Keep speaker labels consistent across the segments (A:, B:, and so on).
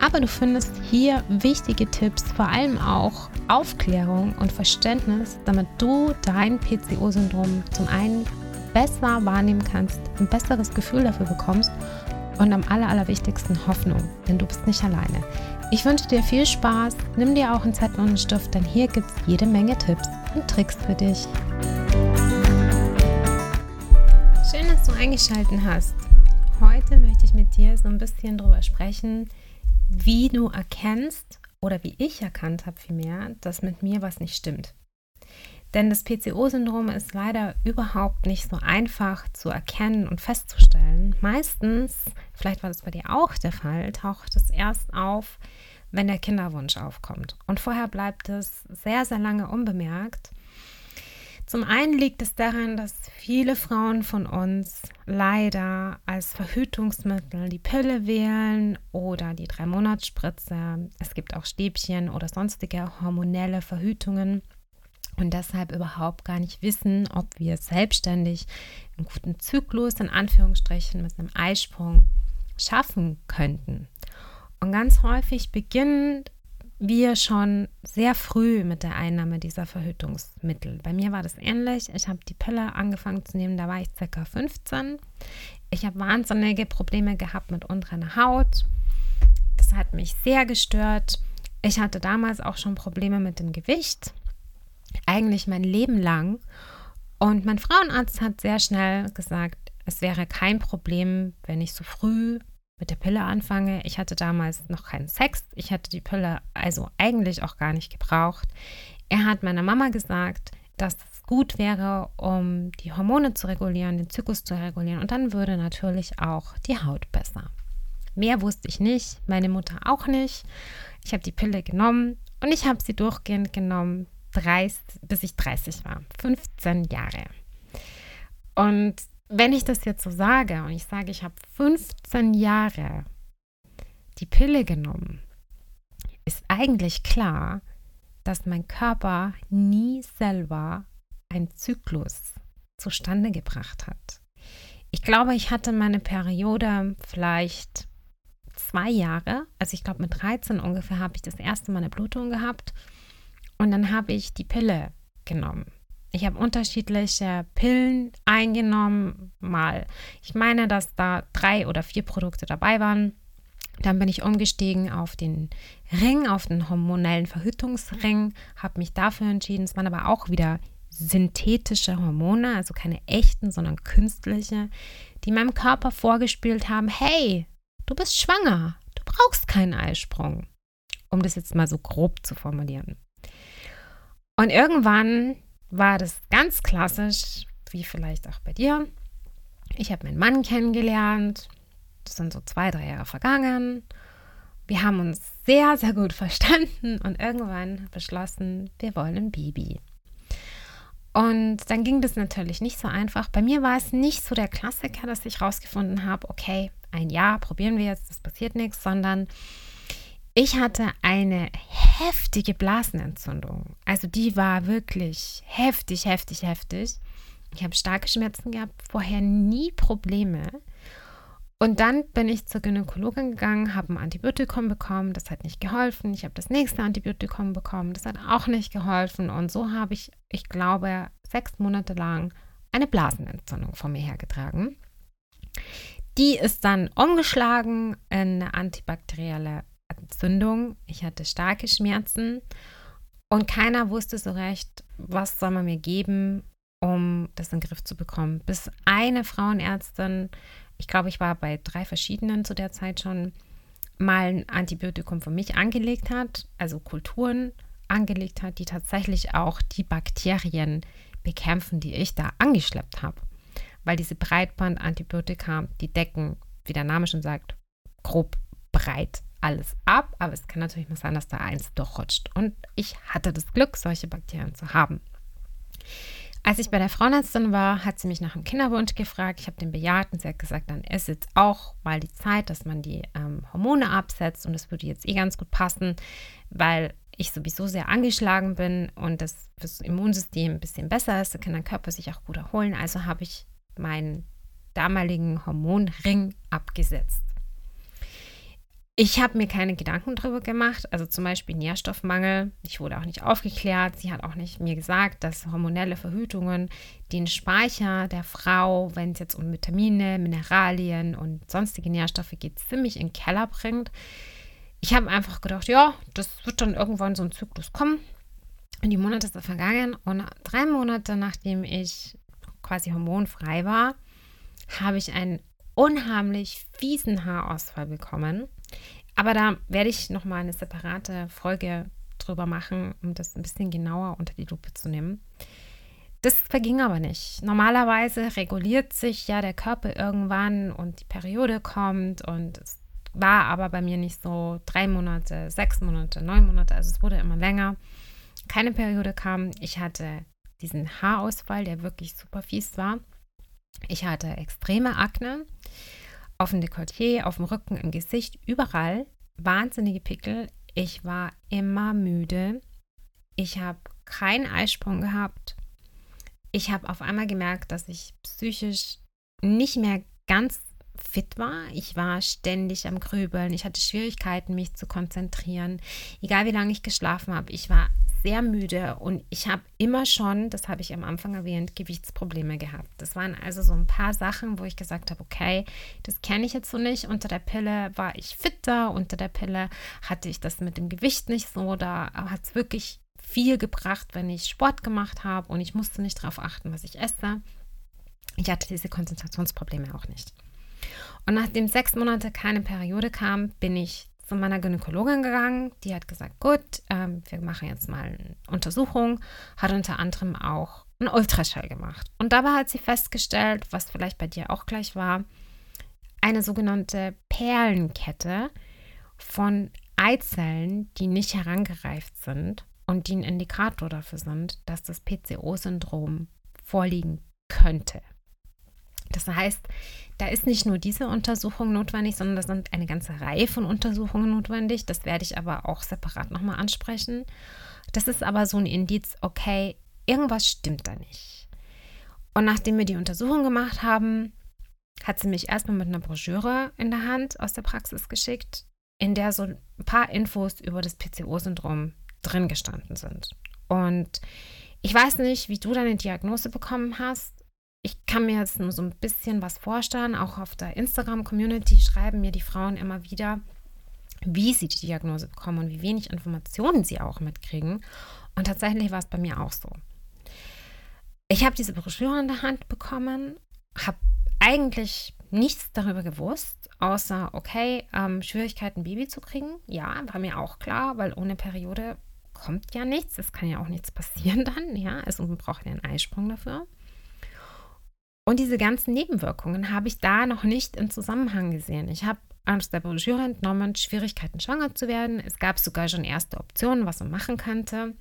A: Aber du findest hier wichtige Tipps, vor allem auch Aufklärung und Verständnis, damit du dein PCO-Syndrom zum einen besser wahrnehmen kannst, ein besseres Gefühl dafür bekommst und am aller, allerwichtigsten Hoffnung, denn du bist nicht alleine. Ich wünsche dir viel Spaß, nimm dir auch einen Zettel und einen Stift, denn hier gibt es jede Menge Tipps und Tricks für dich. Schön, dass du eingeschaltet hast. Heute möchte ich mit dir so ein bisschen darüber sprechen, wie du erkennst oder wie ich erkannt habe vielmehr, dass mit mir was nicht stimmt. Denn das PCO-Syndrom ist leider überhaupt nicht so einfach zu erkennen und festzustellen. Meistens, vielleicht war das bei dir auch der Fall, taucht es erst auf, wenn der Kinderwunsch aufkommt. Und vorher bleibt es sehr, sehr lange unbemerkt. Zum einen liegt es daran, dass viele Frauen von uns leider als Verhütungsmittel die Pille wählen oder die Drei-Monats-Spritze. Es gibt auch Stäbchen oder sonstige hormonelle Verhütungen und deshalb überhaupt gar nicht wissen, ob wir selbstständig einen guten Zyklus in Anführungsstrichen mit einem Eisprung schaffen könnten. Und ganz häufig beginnt wir schon sehr früh mit der Einnahme dieser Verhütungsmittel. Bei mir war das ähnlich. Ich habe die Pille angefangen zu nehmen, da war ich circa 15. Ich habe wahnsinnige Probleme gehabt mit unterer Haut. Das hat mich sehr gestört. Ich hatte damals auch schon Probleme mit dem Gewicht. Eigentlich mein Leben lang. Und mein Frauenarzt hat sehr schnell gesagt, es wäre kein Problem, wenn ich so früh mit der Pille anfange. Ich hatte damals noch keinen Sex. Ich hatte die Pille also eigentlich auch gar nicht gebraucht. Er hat meiner Mama gesagt, dass es gut wäre, um die Hormone zu regulieren, den Zyklus zu regulieren. Und dann würde natürlich auch die Haut besser. Mehr wusste ich nicht, meine Mutter auch nicht. Ich habe die Pille genommen und ich habe sie durchgehend genommen, 30, bis ich 30 war. 15 Jahre. Und wenn ich das jetzt so sage und ich sage, ich habe 15 Jahre die Pille genommen, ist eigentlich klar, dass mein Körper nie selber einen Zyklus zustande gebracht hat. Ich glaube, ich hatte meine Periode vielleicht zwei Jahre. Also ich glaube, mit 13 ungefähr habe ich das erste Mal eine Blutung gehabt. Und dann habe ich die Pille genommen. Ich habe unterschiedliche Pillen eingenommen, mal. Ich meine, dass da drei oder vier Produkte dabei waren. Dann bin ich umgestiegen auf den Ring, auf den hormonellen Verhütungsring, habe mich dafür entschieden. Es waren aber auch wieder synthetische Hormone, also keine echten, sondern künstliche, die meinem Körper vorgespielt haben, hey, du bist schwanger, du brauchst keinen Eisprung, um das jetzt mal so grob zu formulieren. Und irgendwann war das ganz klassisch, wie vielleicht auch bei dir. Ich habe meinen Mann kennengelernt. Das sind so zwei, drei Jahre vergangen. Wir haben uns sehr, sehr gut verstanden und irgendwann beschlossen, wir wollen ein Baby. Und dann ging das natürlich nicht so einfach. Bei mir war es nicht so der Klassiker, dass ich rausgefunden habe, okay, ein Jahr probieren wir jetzt, das passiert nichts, sondern ich hatte eine heftige Blasenentzündung. Also die war wirklich heftig, heftig, heftig. Ich habe starke Schmerzen gehabt, vorher nie Probleme. Und dann bin ich zur Gynäkologin gegangen, habe ein Antibiotikum bekommen, das hat nicht geholfen. Ich habe das nächste Antibiotikum bekommen, das hat auch nicht geholfen. Und so habe ich, ich glaube, sechs Monate lang eine Blasenentzündung vor mir hergetragen. Die ist dann umgeschlagen in eine antibakterielle Entzündung, ich hatte starke Schmerzen und keiner wusste so recht, was soll man mir geben, um das in den Griff zu bekommen. Bis eine Frauenärztin, ich glaube, ich war bei drei verschiedenen zu der Zeit schon, mal ein Antibiotikum für mich angelegt hat, also Kulturen angelegt hat, die tatsächlich auch die Bakterien bekämpfen, die ich da angeschleppt habe. Weil diese Breitbandantibiotika, die decken, wie der Name schon sagt, grob breit alles ab, aber es kann natürlich mal sein, dass da eins durchrutscht. Und ich hatte das Glück, solche Bakterien zu haben. Als ich bei der Frauenärztin war, hat sie mich nach dem Kinderwunsch gefragt. Ich habe den bejaht und sie hat gesagt, dann ist jetzt auch mal die Zeit, dass man die ähm, Hormone absetzt und das würde jetzt eh ganz gut passen, weil ich sowieso sehr angeschlagen bin und das fürs Immunsystem ein bisschen besser ist, da kann der Körper sich auch gut erholen. Also habe ich meinen damaligen Hormonring abgesetzt. Ich habe mir keine Gedanken darüber gemacht, also zum Beispiel Nährstoffmangel. Ich wurde auch nicht aufgeklärt. Sie hat auch nicht mir gesagt, dass hormonelle Verhütungen den Speicher der Frau, wenn es jetzt um Vitamine, Mineralien und sonstige Nährstoffe geht, ziemlich in den Keller bringt. Ich habe einfach gedacht, ja, das wird dann irgendwann so ein Zyklus kommen. Und die Monate sind vergangen und drei Monate nachdem ich quasi hormonfrei war, habe ich einen unheimlich fiesen Haarausfall bekommen. Aber da werde ich nochmal eine separate Folge drüber machen, um das ein bisschen genauer unter die Lupe zu nehmen. Das verging aber nicht. Normalerweise reguliert sich ja der Körper irgendwann und die Periode kommt und es war aber bei mir nicht so drei Monate, sechs Monate, neun Monate, also es wurde immer länger. Keine Periode kam. Ich hatte diesen Haarausfall, der wirklich super fies war. Ich hatte extreme Akne auf dem Dekolleté, auf dem Rücken, im Gesicht, überall. Wahnsinnige Pickel. Ich war immer müde. Ich habe keinen Eisprung gehabt. Ich habe auf einmal gemerkt, dass ich psychisch nicht mehr ganz fit war. Ich war ständig am Grübeln. Ich hatte Schwierigkeiten, mich zu konzentrieren. Egal wie lange ich geschlafen habe, ich war sehr müde und ich habe immer schon, das habe ich am Anfang erwähnt, Gewichtsprobleme gehabt. Das waren also so ein paar Sachen, wo ich gesagt habe, okay, das kenne ich jetzt so nicht. Unter der Pille war ich fitter, unter der Pille hatte ich das mit dem Gewicht nicht so. Da hat es wirklich viel gebracht, wenn ich Sport gemacht habe und ich musste nicht darauf achten, was ich esse. Ich hatte diese Konzentrationsprobleme auch nicht. Und nachdem sechs Monate keine Periode kam, bin ich zu meiner Gynäkologin gegangen. Die hat gesagt, gut, ähm, wir machen jetzt mal eine Untersuchung. Hat unter anderem auch einen Ultraschall gemacht. Und dabei hat sie festgestellt, was vielleicht bei dir auch gleich war, eine sogenannte Perlenkette von Eizellen, die nicht herangereift sind und die ein Indikator dafür sind, dass das PCO-Syndrom vorliegen könnte. Das heißt, da ist nicht nur diese Untersuchung notwendig, sondern da sind eine ganze Reihe von Untersuchungen notwendig. Das werde ich aber auch separat nochmal ansprechen. Das ist aber so ein Indiz, okay, irgendwas stimmt da nicht. Und nachdem wir die Untersuchung gemacht haben, hat sie mich erstmal mit einer Broschüre in der Hand aus der Praxis geschickt, in der so ein paar Infos über das PCO-Syndrom drin gestanden sind. Und ich weiß nicht, wie du deine Diagnose bekommen hast ich kann mir jetzt nur so ein bisschen was vorstellen. Auch auf der Instagram-Community schreiben mir die Frauen immer wieder, wie sie die Diagnose bekommen und wie wenig Informationen sie auch mitkriegen. Und tatsächlich war es bei mir auch so. Ich habe diese Broschüre in der Hand bekommen, habe eigentlich nichts darüber gewusst, außer, okay, ähm, Schwierigkeiten, Baby zu kriegen. Ja, war mir auch klar, weil ohne Periode kommt ja nichts. Es kann ja auch nichts passieren dann. Ja, also man braucht ja einen Eisprung dafür. Und diese ganzen Nebenwirkungen habe ich da noch nicht im Zusammenhang gesehen. Ich habe Broschüre entnommen, Schwierigkeiten schwanger zu werden. Es gab sogar schon erste Optionen, was man machen könnte.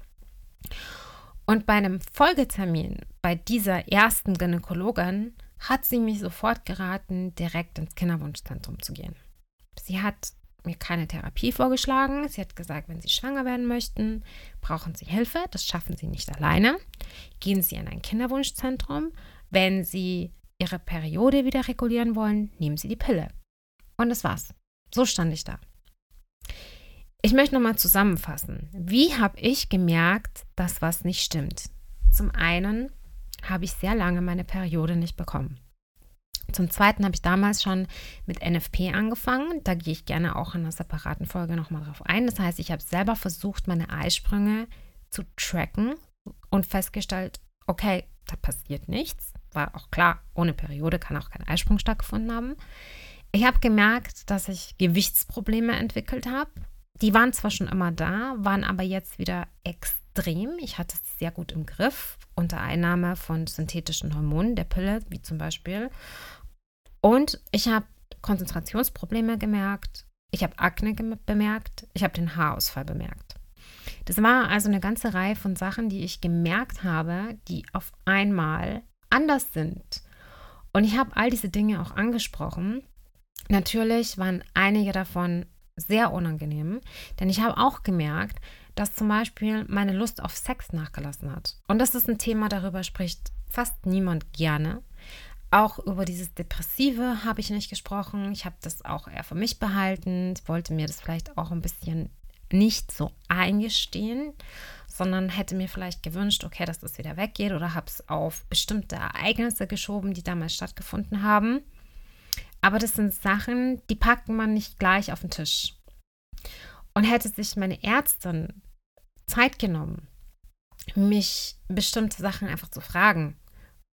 A: Und bei einem Folgetermin bei dieser ersten Gynäkologin hat sie mich sofort geraten, direkt ins Kinderwunschzentrum zu gehen. Sie hat mir keine Therapie vorgeschlagen. Sie hat gesagt, wenn Sie schwanger werden möchten, brauchen Sie Hilfe. Das schaffen Sie nicht alleine. Gehen Sie in ein Kinderwunschzentrum. Wenn Sie Ihre Periode wieder regulieren wollen, nehmen Sie die Pille. Und das war's. So stand ich da. Ich möchte nochmal zusammenfassen. Wie habe ich gemerkt, dass was nicht stimmt? Zum einen habe ich sehr lange meine Periode nicht bekommen. Zum Zweiten habe ich damals schon mit NFP angefangen. Da gehe ich gerne auch in einer separaten Folge nochmal drauf ein. Das heißt, ich habe selber versucht, meine Eisprünge zu tracken und festgestellt, okay, da passiert nichts war auch klar, ohne Periode kann auch kein Eisprung stattgefunden haben. Ich habe gemerkt, dass ich Gewichtsprobleme entwickelt habe. Die waren zwar schon immer da, waren aber jetzt wieder extrem. Ich hatte sie sehr gut im Griff unter Einnahme von synthetischen Hormonen, der Pille, wie zum Beispiel. Und ich habe Konzentrationsprobleme gemerkt. Ich habe Akne bemerkt. Ich habe den Haarausfall bemerkt. Das war also eine ganze Reihe von Sachen, die ich gemerkt habe, die auf einmal anders sind. Und ich habe all diese Dinge auch angesprochen. Natürlich waren einige davon sehr unangenehm, denn ich habe auch gemerkt, dass zum Beispiel meine Lust auf Sex nachgelassen hat. Und das ist ein Thema, darüber spricht fast niemand gerne. Auch über dieses Depressive habe ich nicht gesprochen. Ich habe das auch eher für mich behalten. Ich wollte mir das vielleicht auch ein bisschen nicht so eingestehen, sondern hätte mir vielleicht gewünscht, okay, dass das wieder weggeht oder habe es auf bestimmte Ereignisse geschoben, die damals stattgefunden haben. Aber das sind Sachen, die packt man nicht gleich auf den Tisch. Und hätte sich meine Ärztin Zeit genommen, mich bestimmte Sachen einfach zu fragen,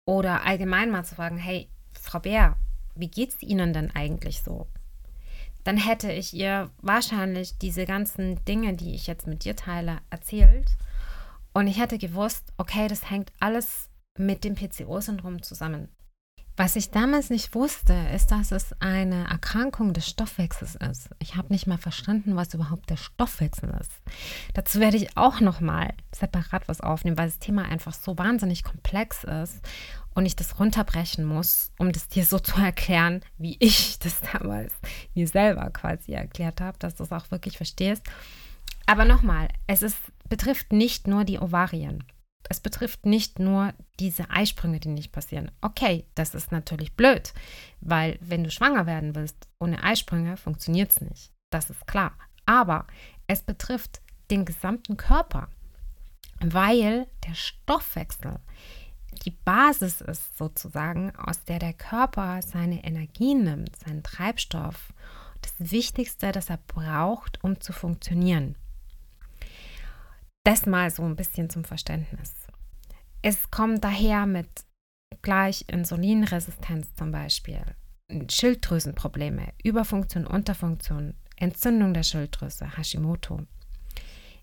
A: oder allgemein mal zu fragen, hey, Frau Bär, wie geht's Ihnen denn eigentlich so? Dann hätte ich ihr wahrscheinlich diese ganzen Dinge, die ich jetzt mit dir teile, erzählt. Und ich hätte gewusst, okay, das hängt alles mit dem PCO-Syndrom zusammen. Was ich damals nicht wusste, ist, dass es eine Erkrankung des Stoffwechsels ist. Ich habe nicht mal verstanden, was überhaupt der Stoffwechsel ist. Dazu werde ich auch noch mal separat was aufnehmen, weil das Thema einfach so wahnsinnig komplex ist und ich das runterbrechen muss, um das dir so zu erklären, wie ich das damals mir selber quasi erklärt habe, dass du es auch wirklich verstehst. Aber nochmal, es ist, betrifft nicht nur die Ovarien es betrifft nicht nur diese Eisprünge, die nicht passieren. Okay, das ist natürlich blöd, weil wenn du schwanger werden willst ohne Eisprünge, funktioniert es nicht. Das ist klar. Aber es betrifft den gesamten Körper, weil der Stoffwechsel die Basis ist sozusagen, aus der der Körper seine Energie nimmt, seinen Treibstoff. Das Wichtigste, das er braucht, um zu funktionieren. Das mal so ein bisschen zum Verständnis. Es kommt daher mit gleich Insulinresistenz zum Beispiel, Schilddrüsenprobleme, Überfunktion, Unterfunktion, Entzündung der Schilddrüse, Hashimoto.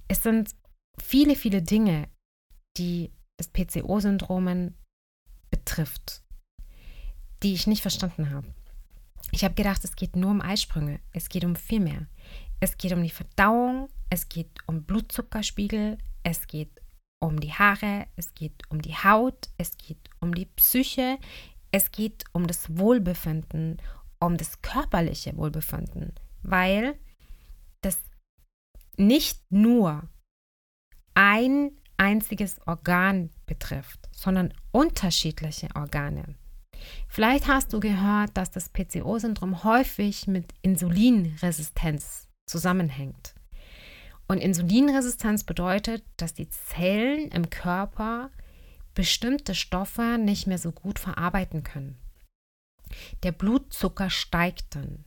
A: Es sind viele, viele Dinge, die das PCO-Syndrom betrifft, die ich nicht verstanden habe. Ich habe gedacht, es geht nur um Eisprünge. Es geht um viel mehr. Es geht um die Verdauung, es geht um Blutzuckerspiegel, es geht um die Haare, es geht um die Haut, es geht um die Psyche, es geht um das Wohlbefinden, um das körperliche Wohlbefinden, weil das nicht nur ein einziges Organ betrifft, sondern unterschiedliche Organe. Vielleicht hast du gehört, dass das PCO-Syndrom häufig mit Insulinresistenz zusammenhängt. Und Insulinresistenz bedeutet, dass die Zellen im Körper bestimmte Stoffe nicht mehr so gut verarbeiten können. Der Blutzucker steigt dann.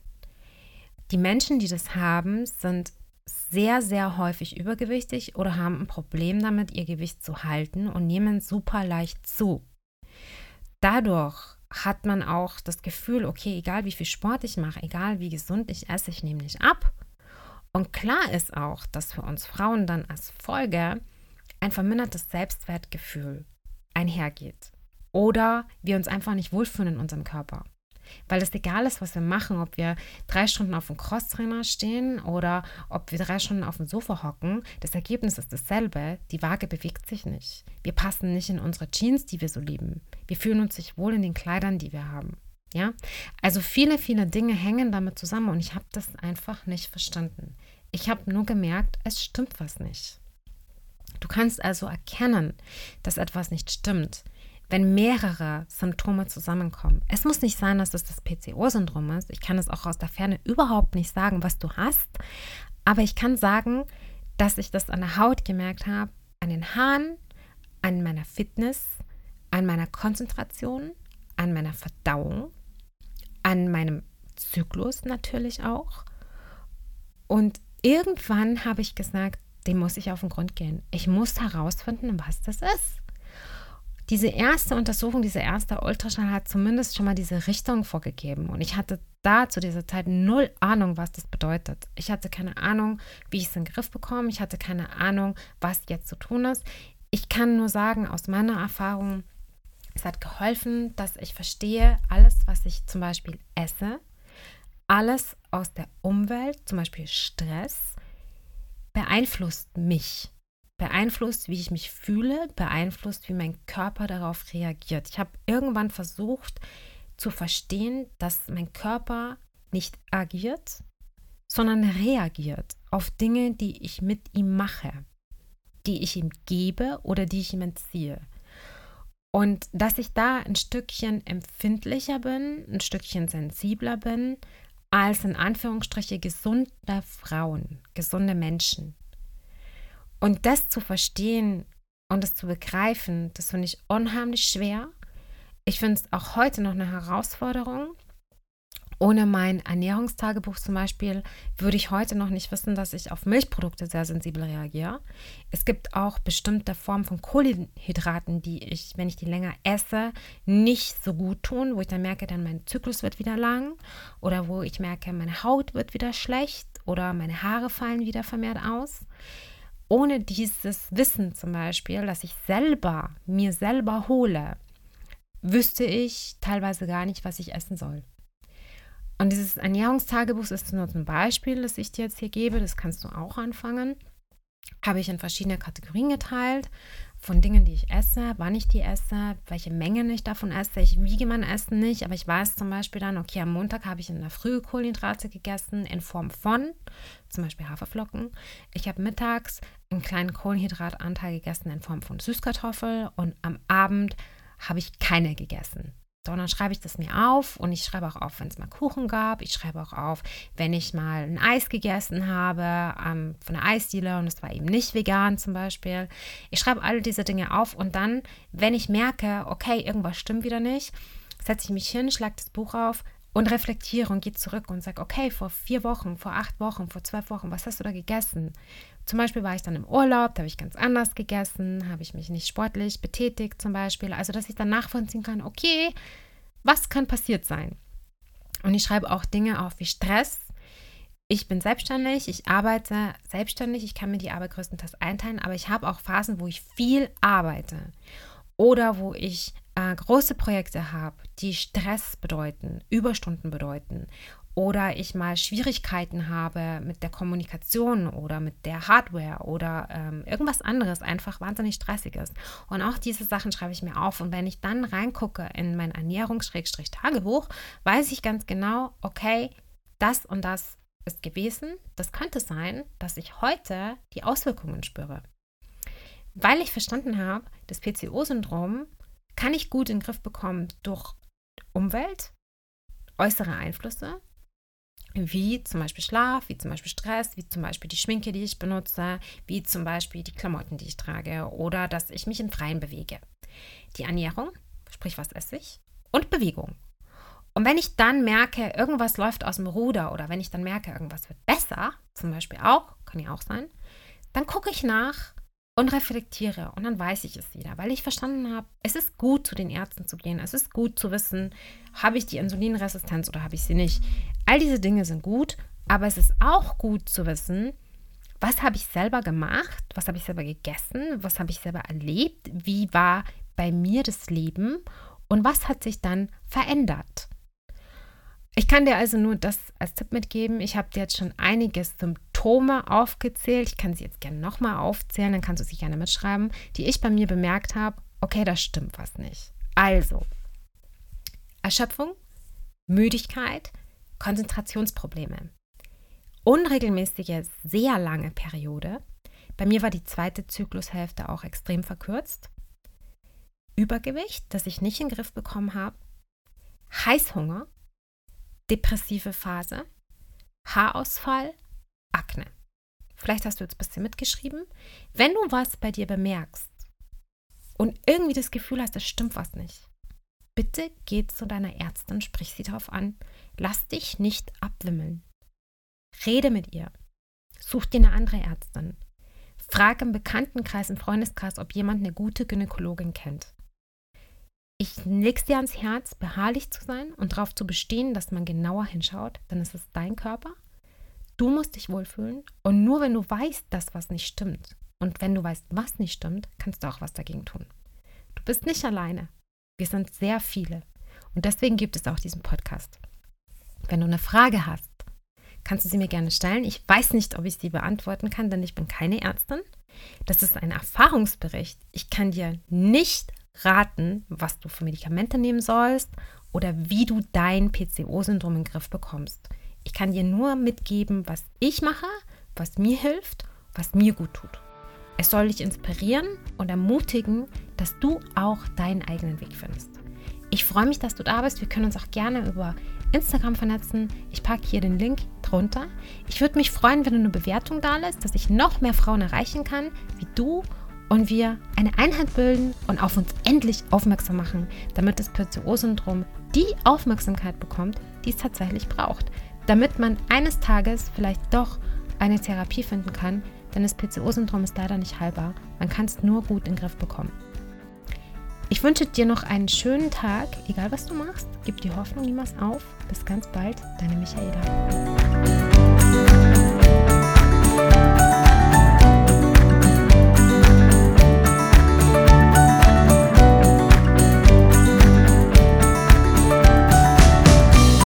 A: Die Menschen, die das haben, sind sehr, sehr häufig übergewichtig oder haben ein Problem damit, ihr Gewicht zu halten und nehmen super leicht zu. Dadurch hat man auch das Gefühl, okay, egal wie viel Sport ich mache, egal wie gesund ich esse, ich nehme nicht ab. Und klar ist auch, dass für uns Frauen dann als Folge ein vermindertes Selbstwertgefühl einhergeht. Oder wir uns einfach nicht wohlfühlen in unserem Körper. Weil es egal ist, was wir machen, ob wir drei Stunden auf dem Crosstrainer stehen oder ob wir drei Stunden auf dem Sofa hocken, das Ergebnis ist dasselbe. Die Waage bewegt sich nicht. Wir passen nicht in unsere Jeans, die wir so lieben. Wir fühlen uns nicht wohl in den Kleidern, die wir haben. Ja, also viele, viele Dinge hängen damit zusammen und ich habe das einfach nicht verstanden. Ich habe nur gemerkt, es stimmt was nicht. Du kannst also erkennen, dass etwas nicht stimmt, wenn mehrere Symptome zusammenkommen. Es muss nicht sein, dass es das PCO-Syndrom ist. Ich kann es auch aus der Ferne überhaupt nicht sagen, was du hast. Aber ich kann sagen, dass ich das an der Haut gemerkt habe, an den Haaren, an meiner Fitness, an meiner Konzentration, an meiner Verdauung, an meinem Zyklus natürlich auch. Und irgendwann habe ich gesagt, dem muss ich auf den Grund gehen. Ich muss herausfinden, was das ist diese erste Untersuchung, dieser erste Ultraschall hat zumindest schon mal diese Richtung vorgegeben. Und ich hatte da zu dieser Zeit null Ahnung, was das bedeutet. Ich hatte keine Ahnung, wie ich es in den Griff bekomme. Ich hatte keine Ahnung, was jetzt zu tun ist. Ich kann nur sagen, aus meiner Erfahrung, es hat geholfen, dass ich verstehe, alles, was ich zum Beispiel esse, alles aus der Umwelt, zum Beispiel Stress, beeinflusst mich beeinflusst, wie ich mich fühle, beeinflusst, wie mein Körper darauf reagiert. Ich habe irgendwann versucht zu verstehen, dass mein Körper nicht agiert, sondern reagiert auf Dinge, die ich mit ihm mache, die ich ihm gebe oder die ich ihm entziehe. Und dass ich da ein Stückchen empfindlicher bin, ein Stückchen sensibler bin, als in Anführungsstriche gesunde Frauen, gesunde Menschen. Und das zu verstehen und das zu begreifen, das finde ich unheimlich schwer. Ich finde es auch heute noch eine Herausforderung. Ohne mein Ernährungstagebuch zum Beispiel würde ich heute noch nicht wissen, dass ich auf Milchprodukte sehr sensibel reagiere. Es gibt auch bestimmte Formen von Kohlenhydraten, die ich, wenn ich die länger esse, nicht so gut tun, wo ich dann merke, dann mein Zyklus wird wieder lang oder wo ich merke, meine Haut wird wieder schlecht oder meine Haare fallen wieder vermehrt aus. Ohne dieses Wissen zum Beispiel, dass ich selber mir selber hole, wüsste ich teilweise gar nicht, was ich essen soll. Und dieses Ernährungstagebuch ist nur ein Beispiel, das ich dir jetzt hier gebe. Das kannst du auch anfangen. Habe ich in verschiedene Kategorien geteilt von Dingen, die ich esse, wann ich die esse, welche Mengen ich davon esse. Ich wiege mein Essen nicht, aber ich weiß zum Beispiel dann, okay, am Montag habe ich in der Früh Kohlenhydrate gegessen in Form von zum Beispiel Haferflocken. Ich habe mittags einen kleinen Kohlenhydratanteil gegessen in Form von Süßkartoffel und am Abend habe ich keine gegessen. Und dann schreibe ich das mir auf und ich schreibe auch auf, wenn es mal Kuchen gab. Ich schreibe auch auf, wenn ich mal ein Eis gegessen habe ähm, von der Eisdiele und es war eben nicht vegan zum Beispiel. Ich schreibe all diese Dinge auf und dann, wenn ich merke, okay, irgendwas stimmt wieder nicht, setze ich mich hin, schlage das Buch auf und reflektiere und gehe zurück und sage, okay, vor vier Wochen, vor acht Wochen, vor zwölf Wochen, was hast du da gegessen? Zum Beispiel war ich dann im Urlaub, da habe ich ganz anders gegessen, habe ich mich nicht sportlich betätigt zum Beispiel. Also, dass ich dann nachvollziehen kann, okay, was kann passiert sein? Und ich schreibe auch Dinge auf wie Stress. Ich bin selbstständig, ich arbeite selbstständig, ich kann mir die Arbeit größtenteils einteilen, aber ich habe auch Phasen, wo ich viel arbeite oder wo ich äh, große Projekte habe, die Stress bedeuten, Überstunden bedeuten oder ich mal Schwierigkeiten habe mit der Kommunikation oder mit der Hardware oder ähm, irgendwas anderes einfach wahnsinnig stressig ist. Und auch diese Sachen schreibe ich mir auf. Und wenn ich dann reingucke in mein Ernährungs-Tagebuch, weiß ich ganz genau, okay, das und das ist gewesen. Das könnte sein, dass ich heute die Auswirkungen spüre. Weil ich verstanden habe, das PCO-Syndrom kann ich gut in den Griff bekommen durch Umwelt, äußere Einflüsse, wie zum Beispiel Schlaf, wie zum Beispiel Stress, wie zum Beispiel die Schminke, die ich benutze, wie zum Beispiel die Klamotten, die ich trage oder dass ich mich im Freien bewege. Die Ernährung, sprich was esse ich, und Bewegung. Und wenn ich dann merke, irgendwas läuft aus dem Ruder oder wenn ich dann merke, irgendwas wird besser, zum Beispiel auch, kann ja auch sein, dann gucke ich nach, und reflektiere und dann weiß ich es wieder, weil ich verstanden habe, es ist gut, zu den Ärzten zu gehen. Es ist gut zu wissen, habe ich die Insulinresistenz oder habe ich sie nicht. All diese Dinge sind gut, aber es ist auch gut zu wissen, was habe ich selber gemacht, was habe ich selber gegessen, was habe ich selber erlebt, wie war bei mir das Leben und was hat sich dann verändert. Ich kann dir also nur das als Tipp mitgeben. Ich habe dir jetzt schon einige Symptome aufgezählt. Ich kann sie jetzt gerne nochmal aufzählen, dann kannst du sie gerne mitschreiben, die ich bei mir bemerkt habe. Okay, da stimmt was nicht. Also, Erschöpfung, Müdigkeit, Konzentrationsprobleme, unregelmäßige, sehr lange Periode. Bei mir war die zweite Zyklushälfte auch extrem verkürzt. Übergewicht, das ich nicht in den Griff bekommen habe. Heißhunger, depressive Phase, Haarausfall, Akne. Vielleicht hast du jetzt ein bisschen mitgeschrieben. Wenn du was bei dir bemerkst und irgendwie das Gefühl hast, es stimmt was nicht, bitte geh zu deiner Ärztin, sprich sie darauf an. Lass dich nicht abwimmeln. Rede mit ihr. Such dir eine andere Ärztin. Frag im Bekanntenkreis, im Freundeskreis, ob jemand eine gute Gynäkologin kennt. Ich leg's dir ans Herz, beharrlich zu sein und darauf zu bestehen, dass man genauer hinschaut, ist es dein Körper. Du musst dich wohlfühlen und nur wenn du weißt, dass was nicht stimmt und wenn du weißt, was nicht stimmt, kannst du auch was dagegen tun. Du bist nicht alleine. Wir sind sehr viele und deswegen gibt es auch diesen Podcast. Wenn du eine Frage hast, kannst du sie mir gerne stellen. Ich weiß nicht, ob ich sie beantworten kann, denn ich bin keine Ärztin. Das ist ein Erfahrungsbericht. Ich kann dir nicht raten, was du für Medikamente nehmen sollst oder wie du dein PCO-Syndrom in den Griff bekommst. Ich kann dir nur mitgeben, was ich mache, was mir hilft, was mir gut tut. Es soll dich inspirieren und ermutigen, dass du auch deinen eigenen Weg findest. Ich freue mich, dass du da bist. Wir können uns auch gerne über Instagram vernetzen. Ich packe hier den Link drunter. Ich würde mich freuen, wenn du eine Bewertung da lässt, dass ich noch mehr Frauen erreichen kann, wie du und wir eine Einheit bilden und auf uns endlich aufmerksam machen, damit das PCO-Syndrom die Aufmerksamkeit bekommt, die es tatsächlich braucht. Damit man eines Tages vielleicht doch eine Therapie finden kann, denn das PCO-Syndrom ist leider nicht heilbar. Man kann es nur gut in den Griff bekommen. Ich wünsche dir noch einen schönen Tag, egal was du machst. Gib die Hoffnung niemals auf. Bis ganz bald, deine Michaela.